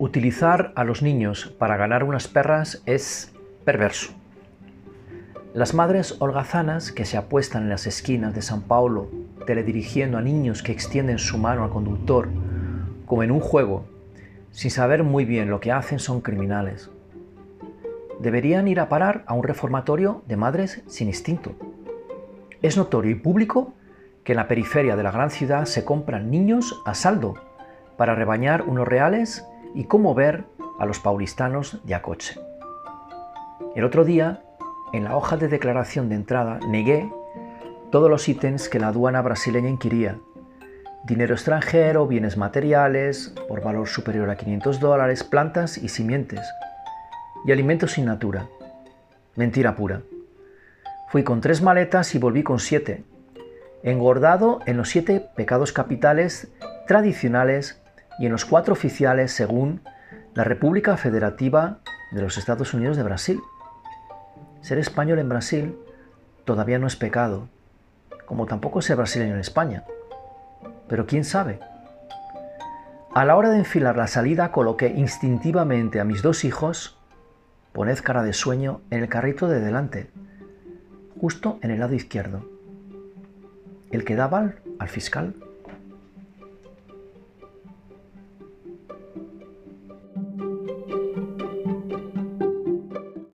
Utilizar a los niños para ganar unas perras es perverso. Las madres holgazanas que se apuestan en las esquinas de San Paulo, teledirigiendo a niños que extienden su mano al conductor, como en un juego, sin saber muy bien lo que hacen, son criminales. Deberían ir a parar a un reformatorio de madres sin instinto. Es notorio y público que en la periferia de la gran ciudad se compran niños a saldo para rebañar unos reales y ver a los paulistanos de acoche. El otro día, en la hoja de declaración de entrada, negué todos los ítems que la aduana brasileña inquiría. Dinero extranjero, bienes materiales, por valor superior a 500 dólares, plantas y simientes. Y alimentos sin natura. Mentira pura. Fui con tres maletas y volví con siete, engordado en los siete pecados capitales tradicionales y en los cuatro oficiales según la República Federativa de los Estados Unidos de Brasil. Ser español en Brasil todavía no es pecado, como tampoco ser brasileño en España. Pero quién sabe. A la hora de enfilar la salida coloqué instintivamente a mis dos hijos, poned cara de sueño, en el carrito de delante, justo en el lado izquierdo, el que daba al fiscal.